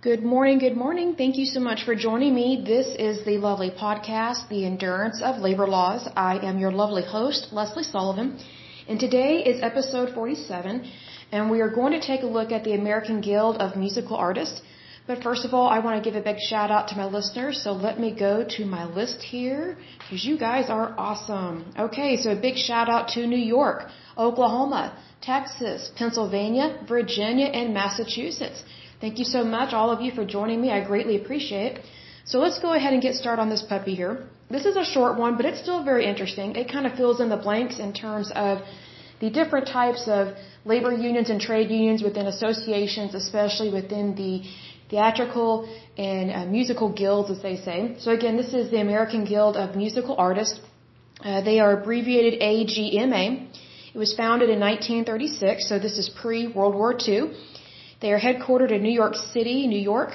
Good morning, good morning. Thank you so much for joining me. This is the lovely podcast, The Endurance of Labor Laws. I am your lovely host, Lesley Sullivan, and today is episode 47, and we are going to take a look at the American Guild of Musical Artists. But first of all, I want to give a big shout out to my listeners, so let me go to my list here, because you guys are awesome. Okay, so a big shout out to New York, Oklahoma, Texas, Pennsylvania, Virginia, and Massachusetts. Thank you so much, all of you, for joining me. I greatly appreciate it. So let's go ahead and get started on this puppy here. This is a short one, but it's still very interesting. It kind of fills in the blanks in terms of the different types of labor unions and trade unions within associations, especially within the theatrical and uh, musical guilds, as they say. So again, this is the American Guild of Musical Artists. Uh, they are abbreviated AGMA. It was founded in 1936, so this is pre-World War II. They are headquartered in New York City, New York.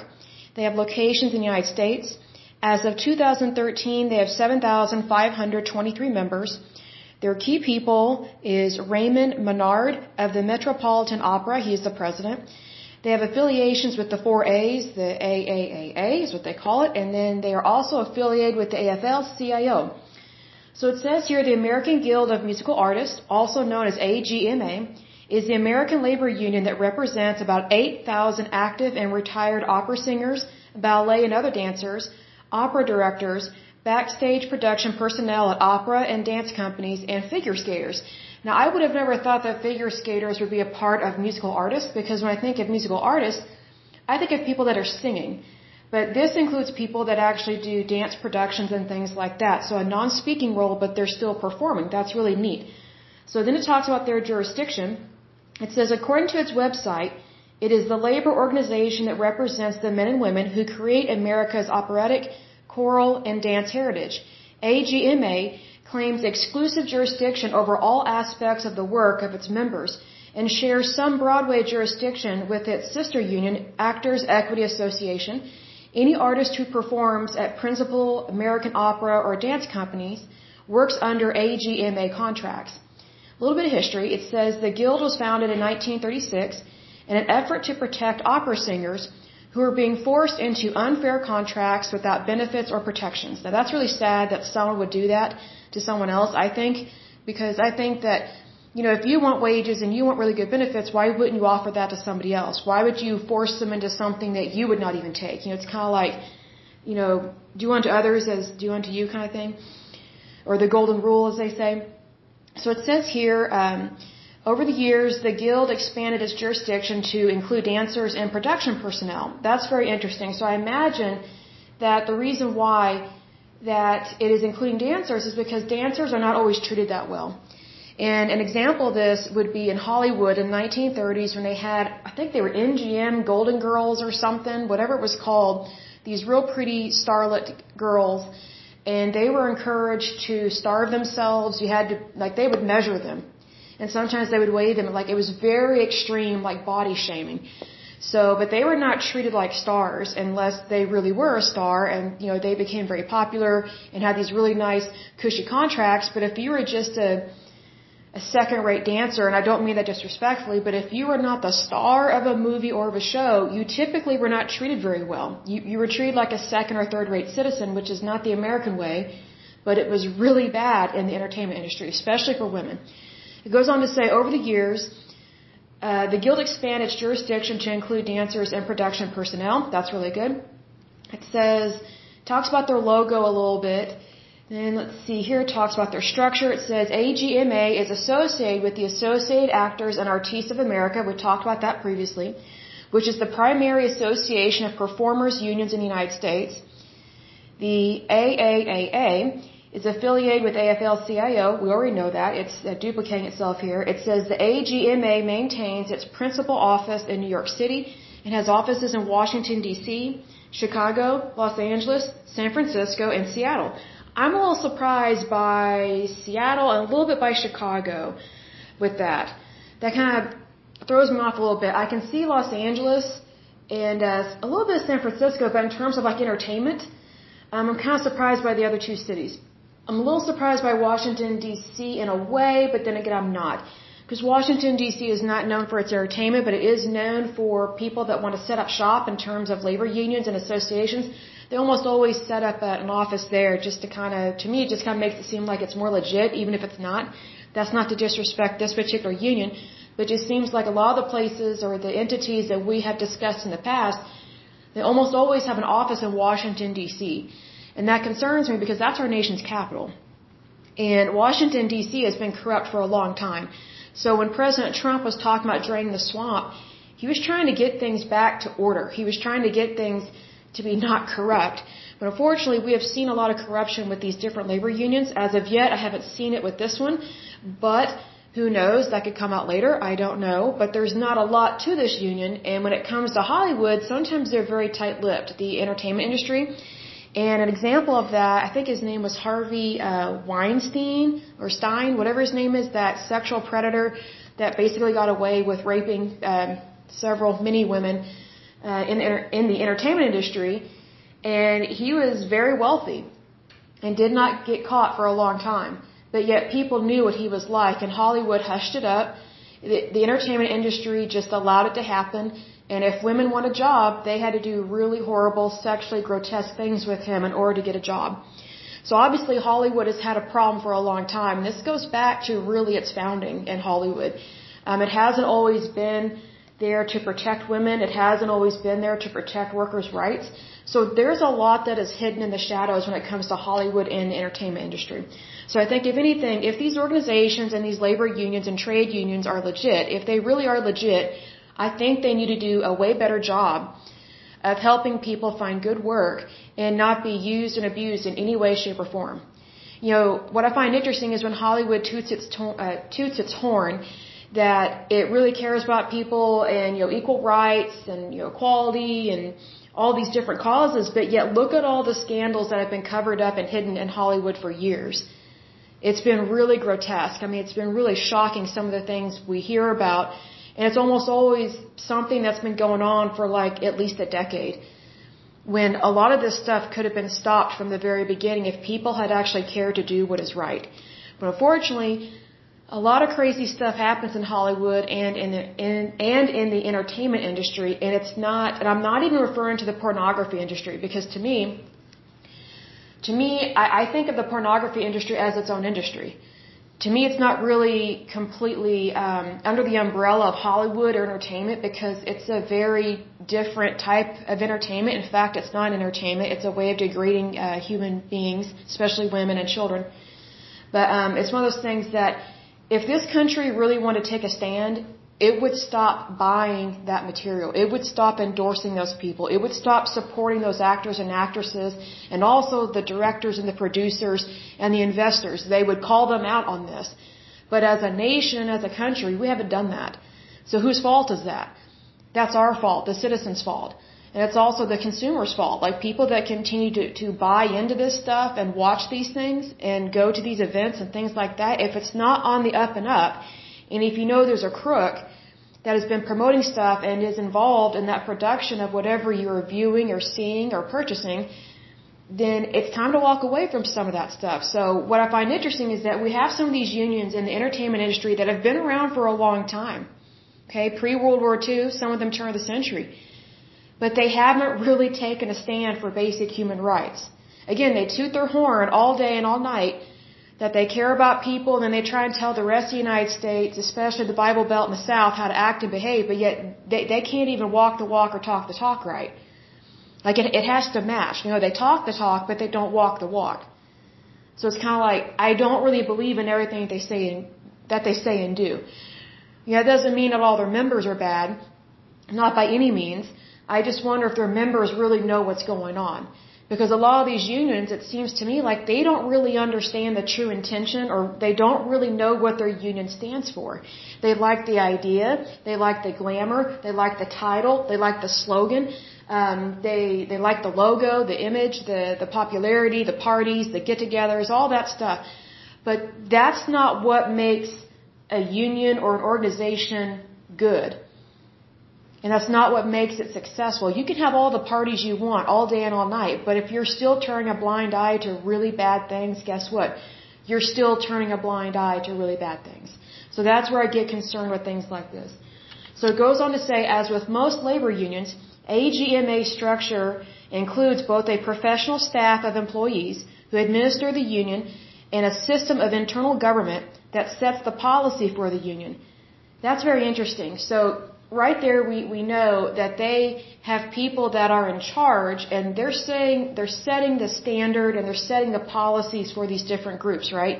They have locations in the United States. As of 2013, they have 7,523 members. Their key people is Raymond Menard of the Metropolitan Opera. He is the president. They have affiliations with the four A's, the AAAA is what they call it, and then they are also affiliated with the AFL-CIO. So it says here the American Guild of Musical Artists, also known as AGMA, is the American labor union that represents about 8,000 active and retired opera singers, ballet and other dancers, opera directors, backstage production personnel at opera and dance companies, and figure skaters. Now, I would have never thought that figure skaters would be a part of musical artists because when I think of musical artists, I think of people that are singing. But this includes people that actually do dance productions and things like that. So a non-speaking role, but they're still performing. That's really neat. So then it talks about their jurisdiction. It says, according to its website, it is the labor organization that represents the men and women who create America's operatic, choral, and dance heritage. AGMA claims exclusive jurisdiction over all aspects of the work of its members and shares some Broadway jurisdiction with its sister union, Actors Equity Association. Any artist who performs at principal American opera or dance companies works under AGMA contracts. A little bit of history. It says the guild was founded in 1936 in an effort to protect opera singers who are being forced into unfair contracts without benefits or protections. Now that's really sad that someone would do that to someone else, I think, because I think that, you know, if you want wages and you want really good benefits, why wouldn't you offer that to somebody else? Why would you force them into something that you would not even take? You know, it's kind of like, you know, do unto others as do unto you kind of thing. Or the golden rule, as they say. So it says here, um, over the years, the guild expanded its jurisdiction to include dancers and production personnel. That's very interesting. So I imagine that the reason why that it is including dancers is because dancers are not always treated that well. And an example of this would be in Hollywood in the 1930s when they had, I think they were MGM Golden Girls or something, whatever it was called, these real pretty starlet girls and they were encouraged to starve themselves. You had to, like, they would measure them. And sometimes they would weigh them, like, it was very extreme, like, body shaming. So, but they were not treated like stars unless they really were a star and, you know, they became very popular and had these really nice, cushy contracts. But if you were just a, a second rate dancer, and I don't mean that disrespectfully, but if you were not the star of a movie or of a show, you typically were not treated very well. You, you were treated like a second or third rate citizen, which is not the American way, but it was really bad in the entertainment industry, especially for women. It goes on to say, over the years, uh, the guild expanded its jurisdiction to include dancers and production personnel. That's really good. It says, talks about their logo a little bit. Then let's see, here it talks about their structure. It says AGMA is associated with the Associated Actors and Artists of America. We talked about that previously, which is the primary association of performers unions in the United States. The AAAA is affiliated with AFL-CIO. We already know that. It's uh, duplicating itself here. It says the AGMA maintains its principal office in New York City and has offices in Washington, D.C., Chicago, Los Angeles, San Francisco, and Seattle. I'm a little surprised by Seattle and a little bit by Chicago with that. That kind of throws me off a little bit. I can see Los Angeles and uh, a little bit of San Francisco, but in terms of like entertainment, um, I'm kind of surprised by the other two cities. I'm a little surprised by Washington, D.C. in a way, but then again, I'm not. because Washington D.C. is not known for its entertainment, but it is known for people that want to set up shop in terms of labor unions and associations. They almost always set up an office there just to kind of, to me, it just kind of makes it seem like it's more legit, even if it's not. That's not to disrespect this particular union, but it just seems like a lot of the places or the entities that we have discussed in the past, they almost always have an office in Washington D.C. And that concerns me because that's our nation's capital. And Washington D.C. has been corrupt for a long time. So when President Trump was talking about draining the swamp, he was trying to get things back to order. He was trying to get things to be not corrupt. But unfortunately, we have seen a lot of corruption with these different labor unions. As of yet, I haven't seen it with this one. But who knows? That could come out later. I don't know. But there's not a lot to this union. And when it comes to Hollywood, sometimes they're very tight-lipped. The entertainment industry. And an example of that, I think his name was Harvey uh, Weinstein or Stein, whatever his name is, that sexual predator that basically got away with raping um, several, many women uh, in, in the entertainment industry. And he was very wealthy and did not get caught for a long time. But yet people knew what he was like, and Hollywood hushed it up. The, the entertainment industry just allowed it to happen and if women want a job, they had to do really horrible, sexually grotesque things with him in order to get a job. So obviously Hollywood has had a problem for a long time. This goes back to really its founding in Hollywood. Um, it hasn't always been there to protect women. It hasn't always been there to protect workers' rights. So there's a lot that is hidden in the shadows when it comes to Hollywood and the entertainment industry. So I think if anything, if these organizations and these labor unions and trade unions are legit, if they really are legit, I think they need to do a way better job of helping people find good work and not be used and abused in any way, shape, or form. You know, what I find interesting is when Hollywood toots its, to- uh, toots its horn that it really cares about people and, you know, equal rights and, you know, equality and all these different causes, but yet look at all the scandals that have been covered up and hidden in Hollywood for years. It's been really grotesque. I mean, it's been really shocking some of the things we hear about and it's almost always something that's been going on for like at least a decade. When a lot of this stuff could have been stopped from the very beginning if people had actually cared to do what is right. But unfortunately, a lot of crazy stuff happens in Hollywood and in the in, and in the entertainment industry, and it's not. And I'm not even referring to the pornography industry because to me, to me, I, I think of the pornography industry as its own industry to me, it's not really completely um, under the umbrella of Hollywood or entertainment because it's a very different type of entertainment. In fact, it's not entertainment; it's a way of degrading uh, human beings, especially women and children. But um, it's one of those things that if this country really wanted to take a stand, it would stop buying that material. It would stop endorsing those people. It would stop supporting those actors and actresses and also the directors and the producers and the investors. They would call them out on this. But as a nation, as a country, we haven't done that. So whose fault is that? That's our fault, the citizens' fault. And it's also the consumer's fault. Like people that continue to, to buy into this stuff and watch these things and go to these events and things like that, if it's not on the up and up, and if you know there's a crook that has been promoting stuff and is involved in that production of whatever you're viewing or seeing or purchasing, then it's time to walk away from some of that stuff. So what I find interesting is that we have some of these unions in the entertainment industry that have been around for a long time. Okay, pre-World War II, some of them turn of the century. But they haven't really taken a stand for basic human rights. Again, they toot their horn all day and all night that they care about people, and then they try and tell the rest of the United States, especially the Bible Belt in the South, how to act and behave, but yet they, they can't even walk the walk or talk the talk right. Like it, it has to match. You know, they talk the talk, but they don't walk the walk. So it's kind of like I don't really believe in everything they say and, that they say and do. Yeah, it doesn't mean that all their members are bad, not by any means. I just wonder if their members really know what's going on. Because a lot of these unions, it seems to me like they don't really understand the true intention or they don't really know what their union stands for. They like the idea, they like the glamour, they like the title, they like the slogan, um, they they like the logo, the image, the the popularity, the parties, the get-togethers, all that stuff. But that's not what makes a union or an organization good. And that's not what makes it successful. You can have all the parties you want all day and all night, but if you're still turning a blind eye to really bad things, guess what? You're still turning a blind eye to really bad things. So that's where I get concerned with things like this. So it goes on to say, as with most labor unions, AGMA structure includes both a professional staff of employees who administer the union and a system of internal government that sets the policy for the union. That's very interesting. So right there we, we know that they have people that are in charge and they're saying they're setting the standard and they're setting the policies for these different groups, right?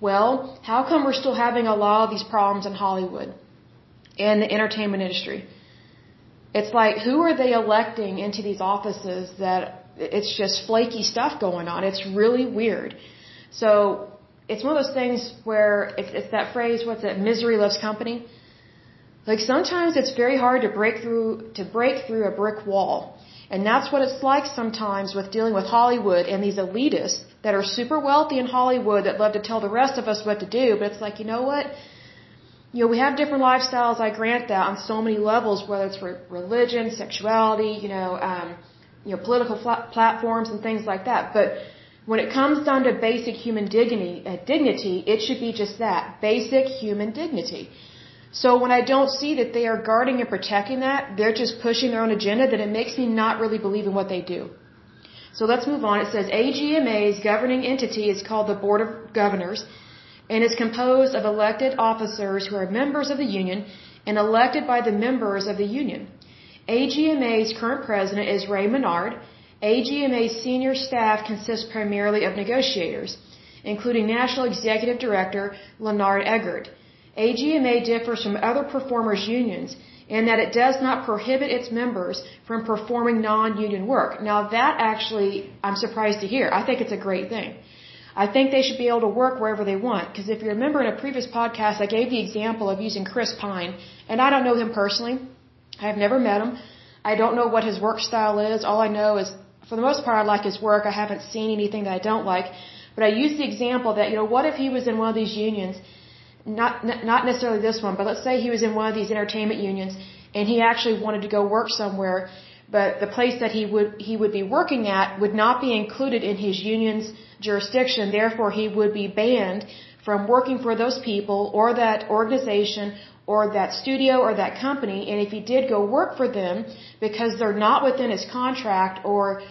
Well, how come we're still having a lot of these problems in Hollywood and the entertainment industry? It's like who are they electing into these offices that it's just flaky stuff going on. It's really weird. So it's one of those things where it's, it's that phrase, what's it, misery loves company. Like sometimes it's very hard to break through, to break through a brick wall. And that's what it's like sometimes with dealing with Hollywood and these elitists that are super wealthy in Hollywood that love to tell the rest of us what to do. But it's like, you know what? You know, we have different lifestyles, I grant that, on so many levels, whether it's for religion, sexuality, you know, um, you know, political platforms and things like that. But when it comes down to basic human dignity, uh, dignity, it should be just that, basic human dignity. So when I don't see that they are guarding and protecting that, they're just pushing their own agenda, then it makes me not really believe in what they do. So let's move on. It says AGMA's governing entity is called the Board of Governors and is composed of elected officers who are members of the union and elected by the members of the union. AGMA's current president is Ray Menard. AGMA's senior staff consists primarily of negotiators, including National Executive Director Leonard Egert. AGMA differs from other performers unions in that it does not prohibit its members from performing non-union work. Now that actually, I'm surprised to hear. I think it's a great thing. I think they should be able to work wherever they want. Because if you remember in a previous podcast, I gave the example of using Chris Pine, and I don't know him personally. I have never met him. I don't know what his work style is. All I know is, for the most part, I like his work. I haven't seen anything that I don't like. But I use the example that, you know, what if he was in one of these unions, not, not necessarily this one, but let's say he was in one of these entertainment unions, and he actually wanted to go work somewhere, but the place that he would, he would be working at would not be included in his union's jurisdiction, therefore he would be banned from working for those people or that organization or that studio or that company. And if he did go work for them because they're not within his contract or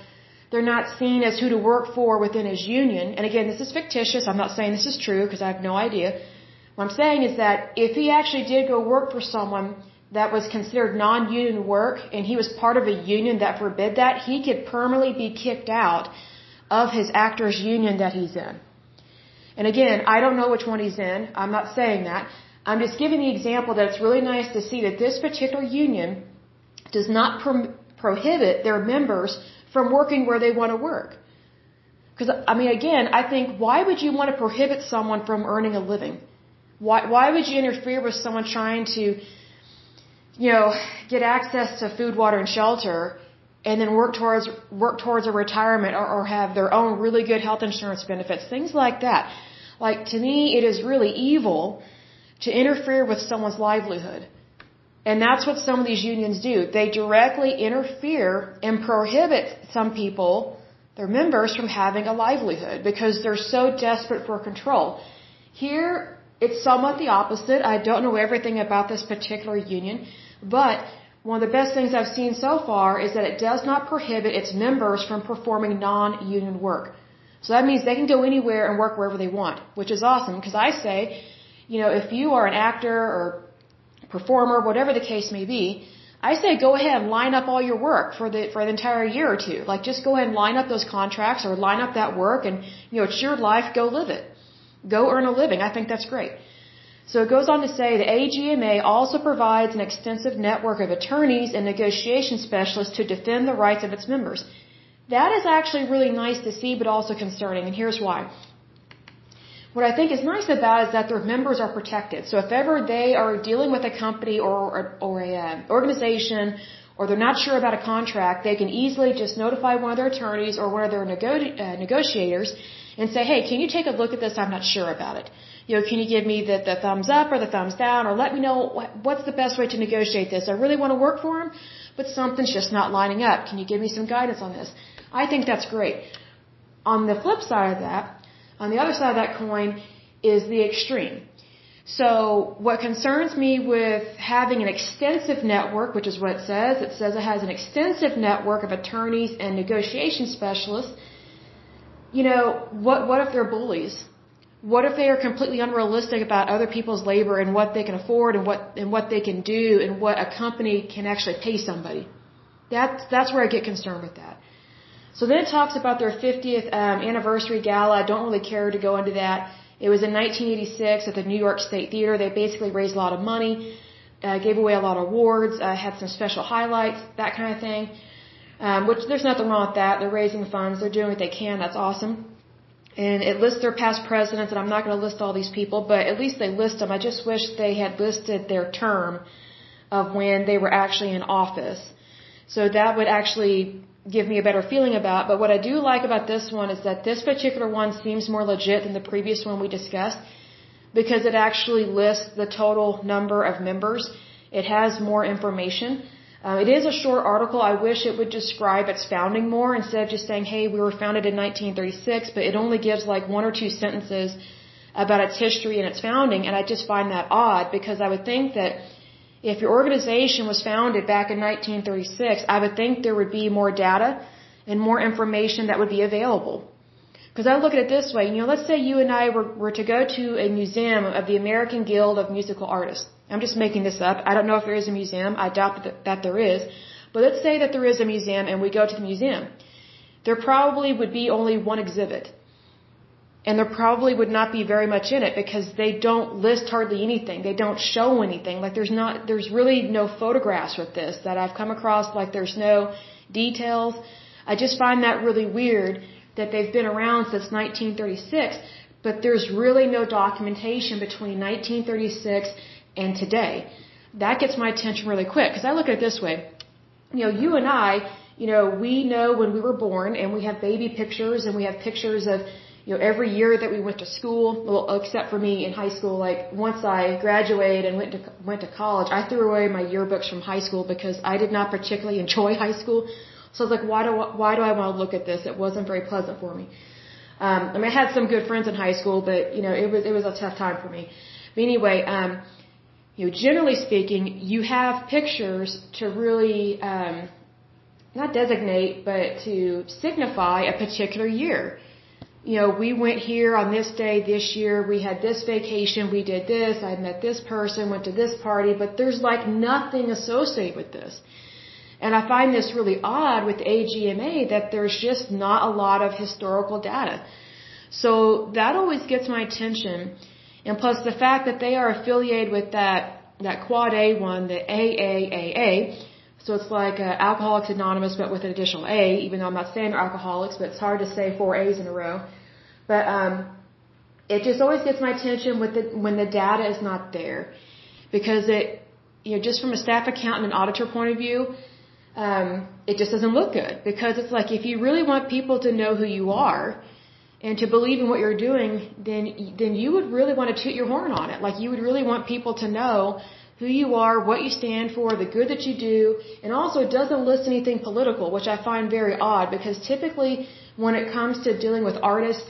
they're not seen as who to work for within his union, and again, this is fictitious. I'm not saying this is true because I have no idea. What I'm saying is that if he actually did go work for someone that was considered non-union work and he was part of a union that forbid that, he could permanently be kicked out of his actors union that he's in. And again, I don't know which one he's in. I'm not saying that. I'm just giving the example that it's really nice to see that this particular union does not pro- prohibit their members from working where they want to work. Because, I mean, again, I think, why would you want to prohibit someone from earning a living? Why, why would you interfere with someone trying to, you know, get access to food, water, and shelter and then work towards work towards a retirement or, or have their own really good health insurance benefits, things like that. Like to me, it is really evil to interfere with someone's livelihood. And that's what some of these unions do. They directly interfere and prohibit some people, their members, from having a livelihood because they're so desperate for control. Here, it's somewhat the opposite. I don't know everything about this particular union, but one of the best things I've seen so far is that it does not prohibit its members from performing non-union work. So that means they can go anywhere and work wherever they want, which is awesome because I say, you know, if you are an actor or performer, whatever the case may be, I say go ahead and line up all your work for the for the entire year or two. Like just go ahead and line up those contracts or line up that work and you know, it's your life, go live it. Go earn a living. I think that's great. So it goes on to say the AGMA also provides an extensive network of attorneys and negotiation specialists to defend the rights of its members. That is actually really nice to see, but also concerning, and here's why. What I think is nice about it is that their members are protected. So if ever they are dealing with a company or, or, or a uh, organization or they're not sure about a contract, they can easily just notify one of their attorneys or one of their nego uh, negotiators and say, hey, can you take a look at this? I'm not sure about it you know, can you give me the, the thumbs up or the thumbs down or let me know what, what's the best way to negotiate this? I really want to work for him, but something's just not lining up. Can you give me some guidance on this? I think that's great. On the flip side of that, on the other side of that coin is the extreme. So what concerns me with having an extensive network, which is what it says, it says it has an extensive network of attorneys and negotiation specialists. You know, what, what if they're bullies? What if they are completely unrealistic about other people's labor and what they can afford and what, and what they can do and what a company can actually pay somebody? That's, that's where I get concerned with that. So then it talks about their 50th um, anniversary gala. I don't really care to go into that. It was in 1986 at the New York State Theater. They basically raised a lot of money, uh, gave away a lot of awards, uh, had some special highlights, that kind of thing. Um, which there's nothing wrong with that. They're raising funds. They're doing what they can. That's awesome. And it lists their past presidents, and I'm not going to list all these people, but at least they list them. I just wish they had listed their term of when they were actually in office. So that would actually give me a better feeling about. But what I do like about this one is that this particular one seems more legit than the previous one we discussed because it actually lists the total number of members. It has more information. Uh, it is a short article. I wish it would describe its founding more instead of just saying, hey, we were founded in 1936, but it only gives like one or two sentences about its history and its founding. And I just find that odd because I would think that if your organization was founded back in 1936, I would think there would be more data and more information that would be available. Because I look at it this way, you know, let's say you and I were, were to go to a museum of the American Guild of Musical Artists. I'm just making this up. I don't know if there is a museum. I doubt that, that there is. But let's say that there is a museum and we go to the museum. There probably would be only one exhibit and there probably would not be very much in it because they don't list hardly anything. They don't show anything. Like there's not, there's really no photographs with this that I've come across. Like there's no details. I just find that really weird that they've been around since 1936, but there's really no documentation between 1936 and today. That gets my attention really quick because I look at it this way. You know, you and I, you know, we know when we were born and we have baby pictures and we have pictures of you know, every year that we went to school, well, except for me in high school, like once I graduated and went to went to college, I threw away my yearbooks from high school because I did not particularly enjoy high school. So I was like, why do why do I want to look at this? It wasn't very pleasant for me. Um, I mean, I had some good friends in high school, but you know, it was it was a tough time for me. But anyway, um, you know, generally speaking, you have pictures to really um, not designate, but to signify a particular year you know, we went here on this day this year, we had this vacation, we did this, I met this person, went to this party, but there's like nothing associated with this. And I find this really odd with AGMA that there's just not a lot of historical data. So that always gets my attention. And plus the fact that they are affiliated with that, that Quad A one, the AAAA, so it's like uh, Alcoholics Anonymous, but with an additional A, even though I'm not saying alcoholics, but it's hard to say four A's in a row. But um, it just always gets my attention with the, when the data is not there, because it, you know, just from a staff accountant and auditor point of view, um, it just doesn't look good. Because it's like if you really want people to know who you are, and to believe in what you're doing, then then you would really want to toot your horn on it. Like you would really want people to know who you are, what you stand for, the good that you do, and also it doesn't list anything political, which I find very odd because typically when it comes to dealing with artists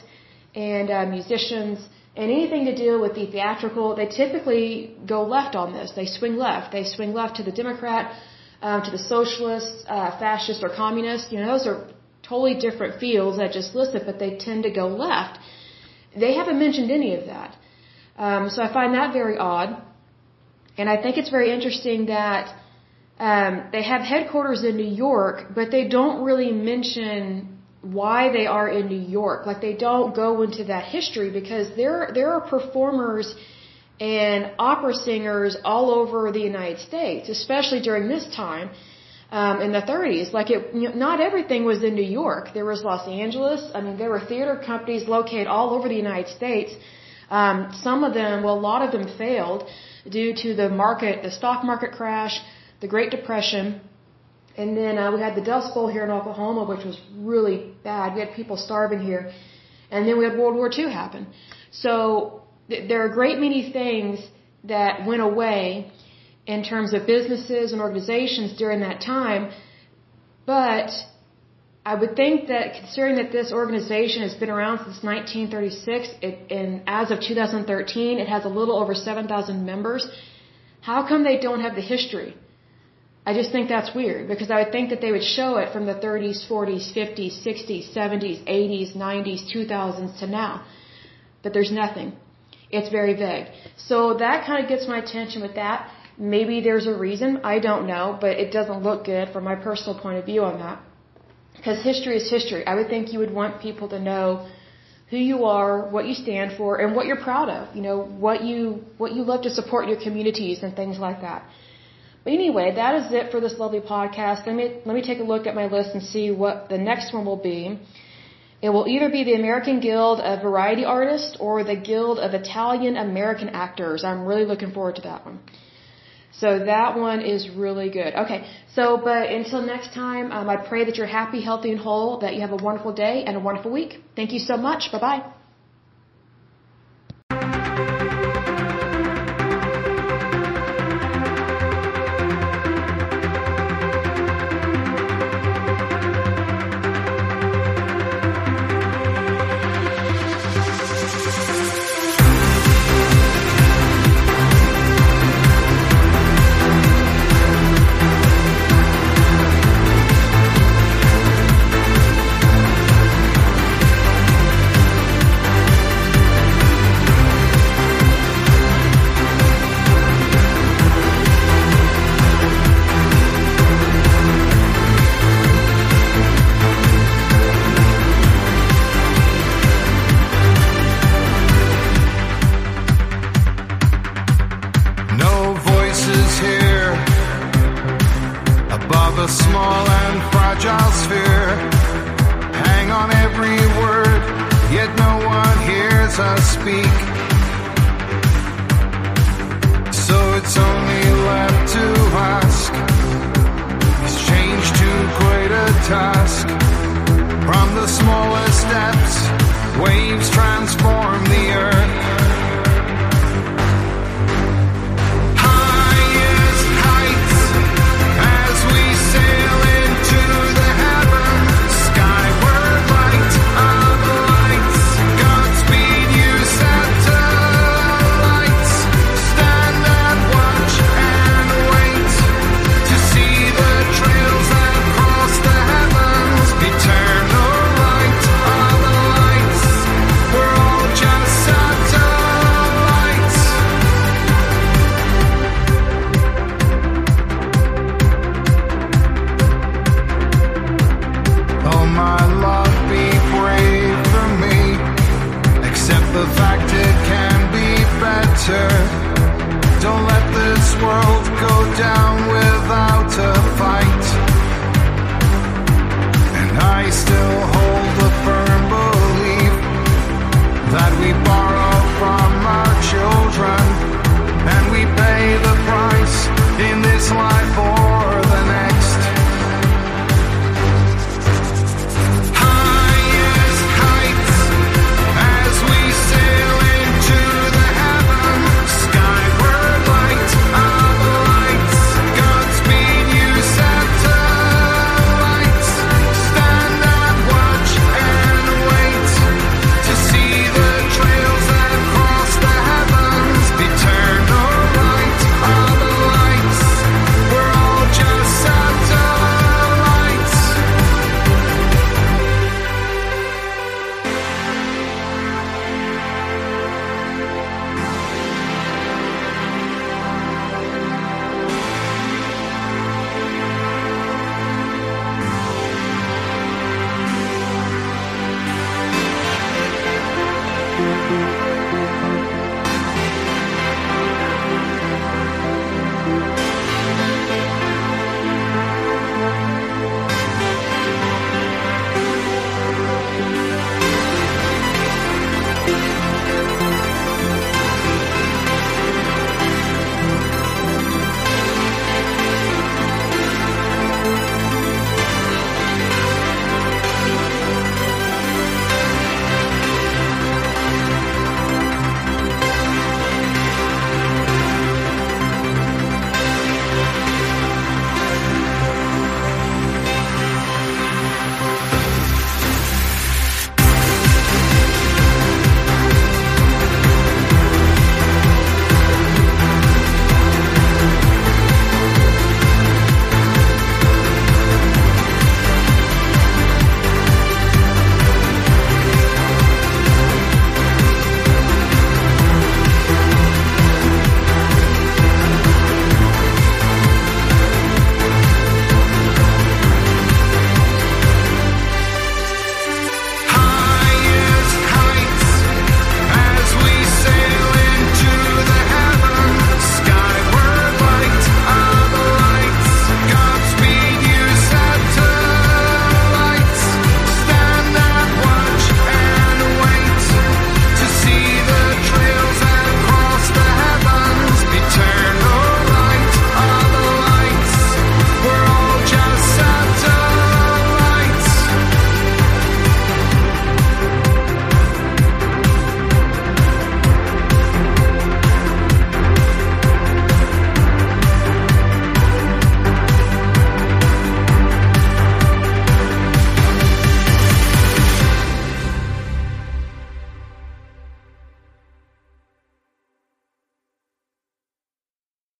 and uh, musicians and anything to deal with the theatrical, they typically go left on this. They swing left. They swing left to the Democrat, um, to the socialist, uh, fascist, or communist. You know, those are totally different fields that just listed, but they tend to go left. They haven't mentioned any of that. Um, so I find that very odd. And I think it's very interesting that um, they have headquarters in New York, but they don't really mention why they are in New York. Like they don't go into that history because there there are performers and opera singers all over the United States, especially during this time um, in the 30s. Like it, not everything was in New York. There was Los Angeles. I mean, there were theater companies located all over the United States. Um, some of them, well, a lot of them failed due to the market, the stock market crash, the Great Depression, and then uh, we had the Dust Bowl here in Oklahoma, which was really bad. We had people starving here, and then we had World War II happen. So th- there are a great many things that went away in terms of businesses and organizations during that time, but I would think that considering that this organization has been around since 1936, it, and as of 2013, it has a little over 7,000 members. How come they don't have the history? I just think that's weird because I would think that they would show it from the 30s, 40s, 50s, 60s, 70s, 80s, 90s, 2000s to now. But there's nothing. It's very vague. So that kind of gets my attention with that. Maybe there's a reason. I don't know, but it doesn't look good from my personal point of view on that. Because history is history. I would think you would want people to know who you are, what you stand for, and what you're proud of. You know, what you what you love to support your communities and things like that. But anyway, that is it for this lovely podcast. Let me let me take a look at my list and see what the next one will be. It will either be the American Guild of Variety Artists or the Guild of Italian American Actors. I'm really looking forward to that one. So that one is really good. Okay, so but until next time, um, I pray that you're happy, healthy, and whole, that you have a wonderful day and a wonderful week. Thank you so much. Bye bye. world go down without a fight. And I still hold.